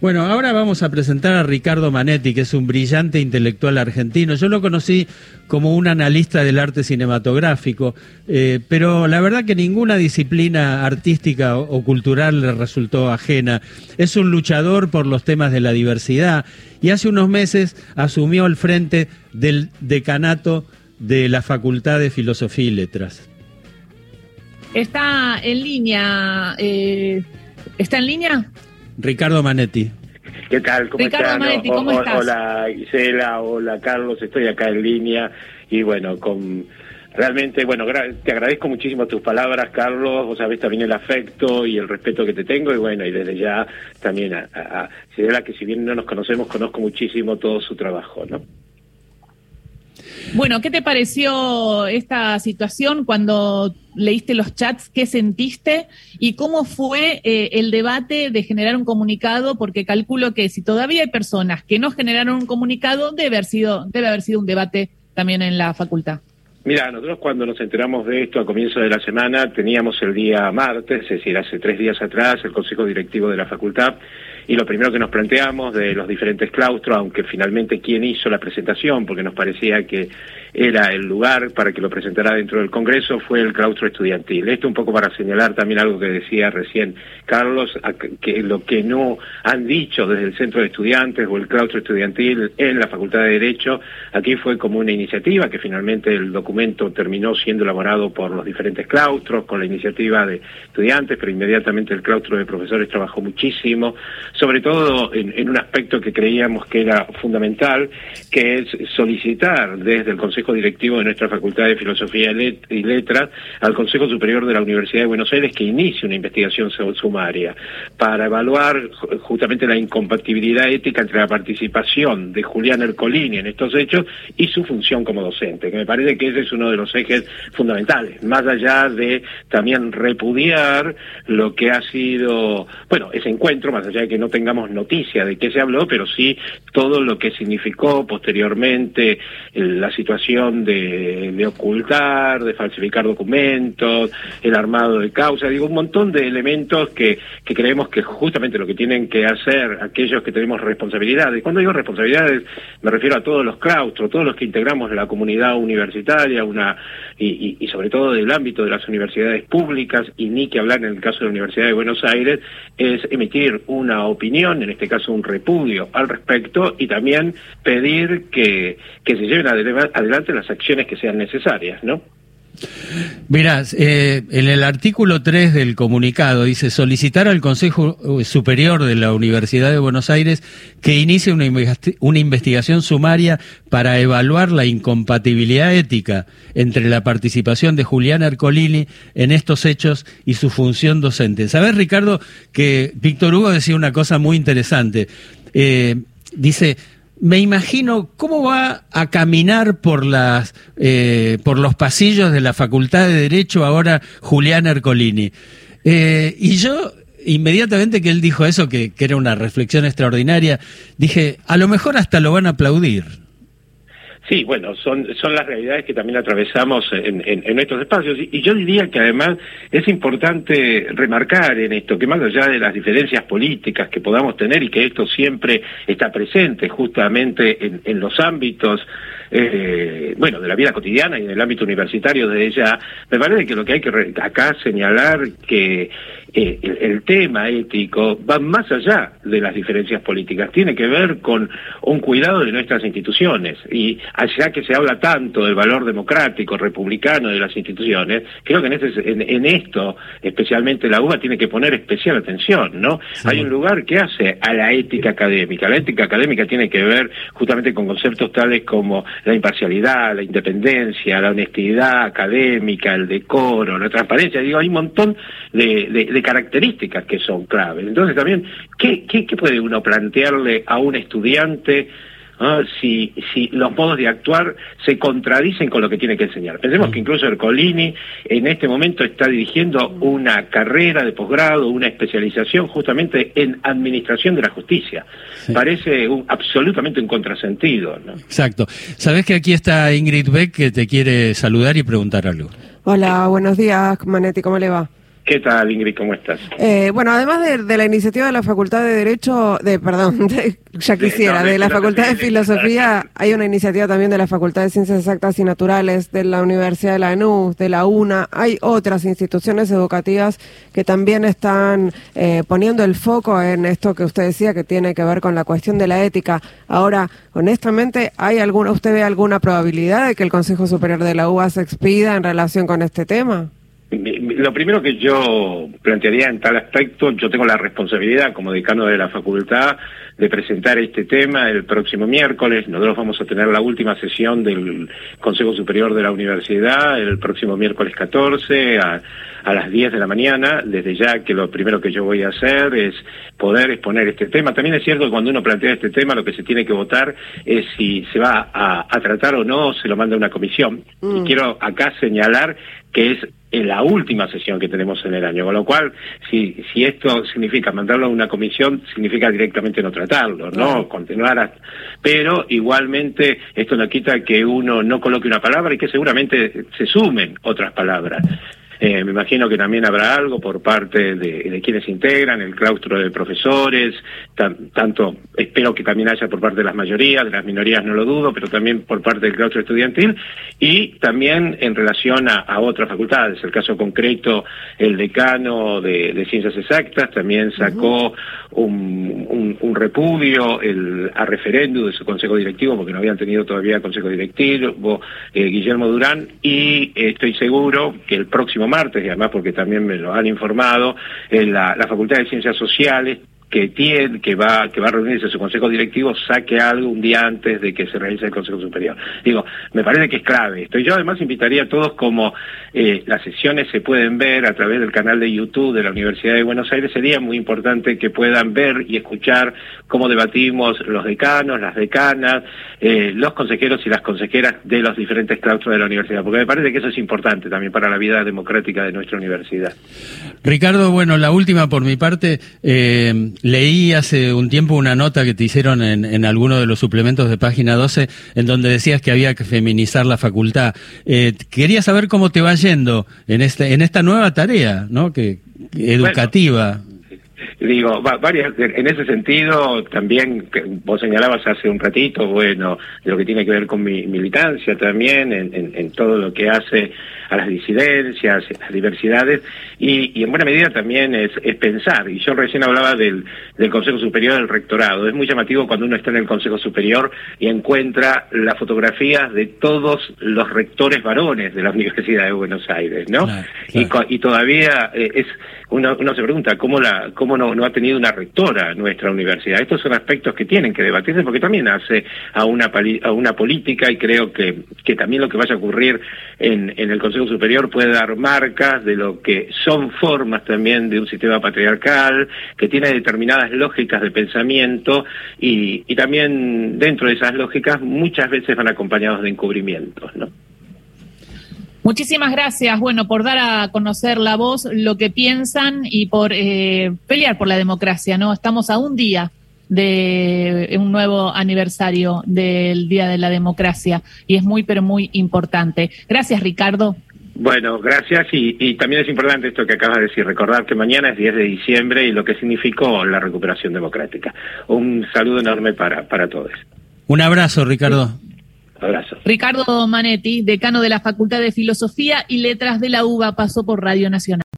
Bueno, ahora vamos a presentar a Ricardo Manetti, que es un brillante intelectual argentino. Yo lo conocí como un analista del arte cinematográfico, eh, pero la verdad que ninguna disciplina artística o, cultural le resultó ajena. Es un luchador por los temas de la diversidad y hace unos meses asumió el frente del decanato de la Facultad de Filosofía y Letras. Está en línea. Eh, ¿Está en línea? Ricardo Manetti. ¿Qué tal? ¿Cómo Ricardo Manetti, ¿cómo estás? Hola Isela, hola Carlos, estoy acá en línea y bueno, con realmente, bueno, te agradezco muchísimo tus palabras, Carlos, vos sabés también el afecto y el respeto que te tengo y bueno, y desde ya también a, a, a que si bien no nos conocemos, conozco muchísimo todo su trabajo, ¿no? Bueno, ¿qué te pareció esta situación cuando leíste los chats? ¿Qué sentiste? ¿Y cómo fue eh, el debate de generar un comunicado? Porque calculo que si todavía hay personas que no generaron un comunicado, debe haber sido, debe haber sido un debate también en la facultad. Mira, nosotros cuando nos enteramos de esto a comienzo de la semana, teníamos el día martes, es decir, hace tres días atrás, el Consejo Directivo de la Facultad, y lo primero que nos planteamos de los diferentes claustros, aunque finalmente quién hizo la presentación, porque nos parecía que era el lugar para que lo presentara dentro del Congreso, fue el claustro estudiantil. Esto un poco para señalar también algo que decía recién Carlos, que lo que no han dicho desde el Centro de Estudiantes o el claustro estudiantil en la Facultad de Derecho, aquí fue como una iniciativa que finalmente el documento terminó siendo elaborado por los diferentes claustros, con la iniciativa de estudiantes, pero inmediatamente el claustro de profesores trabajó muchísimo, sobre todo en, un aspecto que creíamos que era fundamental, que es solicitar desde el Consejo Directivo de nuestra Facultad de Filosofía y Letras al Consejo Superior de la Universidad de Buenos Aires que inicie una investigación sumaria para evaluar justamente la incompatibilidad ética entre la participación de Julián Ercolini en estos hechos y su función como docente, que me parece que ese es uno de los ejes fundamentales, más allá de también repudiar lo que ha sido, bueno, ese encuentro, más allá de que no tengamos noticia de qué se habló, pero sí todo lo que significó posteriormente la situación de, ocultar, de falsificar documentos, el armado de causa, digo, un montón de elementos que, que creemos que justamente lo que tienen que hacer aquellos que tenemos responsabilidades. Cuando digo responsabilidades me refiero a todos los claustros, todos los que integramos la comunidad universitaria, una y, y, sobre todo del ámbito de las universidades públicas, y ni que hablar en el caso de la Universidad de Buenos Aires, es emitir una opinión, en este caso un repudio al respecto, y también pedir que, que se lleven adelante las acciones que sean necesarias, ¿no? Mirá, eh, en el artículo 3 del comunicado dice solicitar al Consejo Superior de la Universidad de Buenos Aires que inicie una, investigación sumaria para evaluar la incompatibilidad ética entre la participación de Julián Ercolini en estos hechos y su función docente. ¿Sabes, Ricardo, que Víctor Hugo decía una cosa muy interesante? Eh, dice, me imagino cómo va a caminar por las eh, por los pasillos de la Facultad de Derecho ahora Julián Ercolini. Eh, y yo inmediatamente que él dijo eso, que, que era una reflexión extraordinaria, dije, a lo mejor hasta lo van a aplaudir. Sí, bueno, son, son las realidades que también atravesamos en, en, estos espacios. Y, yo diría que además es importante remarcar en esto que más allá de las diferencias políticas que podamos tener y que esto siempre está presente justamente en, en los ámbitos eh, bueno, de la vida cotidiana y en el ámbito universitario de ella, me parece que lo que hay que acá señalar que eh, el, tema ético va más allá de las diferencias políticas, tiene que ver con un cuidado de nuestras instituciones y allá que se habla tanto del valor democrático, republicano de las instituciones, creo que en, este, en, esto, especialmente la UBA, tiene que poner especial atención, ¿no? Hay un lugar que hace a la ética académica. La ética académica tiene que ver justamente con conceptos tales como la imparcialidad, la independencia, la honestidad académica, el decoro, la transparencia. Digo, hay un montón de, características que son claves. Entonces también, ¿qué, qué, qué puede uno plantearle a un estudiante? Si, si los modos de actuar se contradicen con lo que tiene que enseñar. Pensemos que incluso Ercolini en este momento está dirigiendo una carrera de posgrado, una especialización justamente en administración de la justicia. Parece un, absolutamente un contrasentido. ¿no? Exacto. Sabes que aquí está Ingrid Beck que te quiere saludar y preguntar algo. Hola, buenos días, Manetti, ¿cómo le va? ¿Qué tal, Ingrid? ¿Cómo estás? Eh, bueno, además de, la iniciativa de la Facultad de Derecho, de perdón, ya quisiera, de, la Facultad de Filosofía, hay una iniciativa también de la Facultad de Ciencias Exactas y Naturales, de la Universidad de Lanús, de la UNA. Hay otras instituciones educativas que también están eh, poniendo el foco en esto que usted decía, que tiene que ver con la cuestión de la ética. Ahora, honestamente, ¿hay alguna, usted ve alguna probabilidad de que el Consejo Superior de la UBA se expida en relación con este tema? Lo primero que yo plantearía en tal aspecto, yo tengo la responsabilidad como decano de la facultad de presentar este tema el próximo miércoles. Nosotros vamos a tener la última sesión del Consejo Superior de la Universidad el próximo miércoles 14 a, a las 10 de la mañana. Desde ya que lo primero que yo voy a hacer es poder exponer este tema. También es cierto que cuando uno plantea este tema lo que se tiene que votar es si se va a, tratar o no, se lo manda a una comisión. Y mm. quiero acá señalar que es en la última sesión que tenemos en el año, con lo cual, si, si esto significa mandarlo a una comisión, significa directamente no tratarlo, ¿no? Continuar Pero igualmente esto no quita que uno no coloque una palabra y que seguramente se sumen otras palabras. Eh, me imagino que también habrá algo por parte de, quienes integran el claustro de profesores, tanto espero que también haya por parte de las mayorías, de las minorías no lo dudo, pero también por parte del claustro estudiantil y también en relación a, otras facultades. El caso concreto, el decano de, Ciencias Exactas también sacó un, repudio el, a referéndum de su consejo directivo, porque no habían tenido todavía consejo directivo, eh, Guillermo Durán, y estoy seguro que el próximo martes, y además porque también me lo han informado, en la, la Facultad de Ciencias Sociales que tiene, que va, que va a reunirse su consejo directivo, saque algo un día antes de que se realice el Consejo Superior. Digo, me parece que es clave esto. Y yo además invitaría a todos, como eh, las sesiones se pueden ver a través del canal de YouTube de la Universidad de Buenos Aires, sería muy importante que puedan ver y escuchar cómo debatimos los decanos, las decanas, eh, los consejeros y las consejeras de los diferentes claustros de la universidad, porque me parece que eso es importante también para la vida democrática de nuestra universidad. Ricardo, bueno, la última por mi parte. Eh, leí hace un tiempo una nota que te hicieron en, en alguno de los suplementos de página 12 en donde decías que había que feminizar la facultad. Eh, quería saber cómo te va yendo en, este, en esta nueva tarea, ¿no? Que, educativa. Digo, varias, en ese sentido, también vos señalabas hace un ratito, bueno, lo que tiene que ver con mi militancia también, en, en todo lo que hace a las disidencias, a las diversidades, y, en buena medida también es, pensar. Y yo recién hablaba del, del Consejo Superior del Rectorado. Es muy llamativo cuando uno está en el Consejo Superior y encuentra las fotografías de todos los rectores varones de la Universidad de Buenos Aires, ¿no? Y, y, todavía eh, es uno, se pregunta cómo la cómo no, no ha tenido una rectora nuestra universidad. Estos son aspectos que tienen que debatirse porque también hace a una a una política y creo que, que también lo que vaya a ocurrir en, en el Consejo Superior puede dar marcas de lo que son formas también de un sistema patriarcal, que tiene determinadas lógicas de pensamiento y, y también dentro de esas lógicas muchas veces van acompañados de encubrimientos, ¿no? Muchísimas gracias, bueno, por dar a conocer la voz, lo que piensan y por eh, pelear por la democracia, ¿no? Estamos a un día de un nuevo aniversario del Día de la Democracia y es muy, pero muy importante. Gracias, Ricardo. Bueno, gracias y, también es importante esto que acabas de decir, recordar que mañana es 10 de diciembre y lo que significó la recuperación democrática. Un saludo enorme para, para todos. Un abrazo, Ricardo. Ricardo Manetti, decano de la Facultad de Filosofía y Letras de la UBA, pasó por Radio Nacional.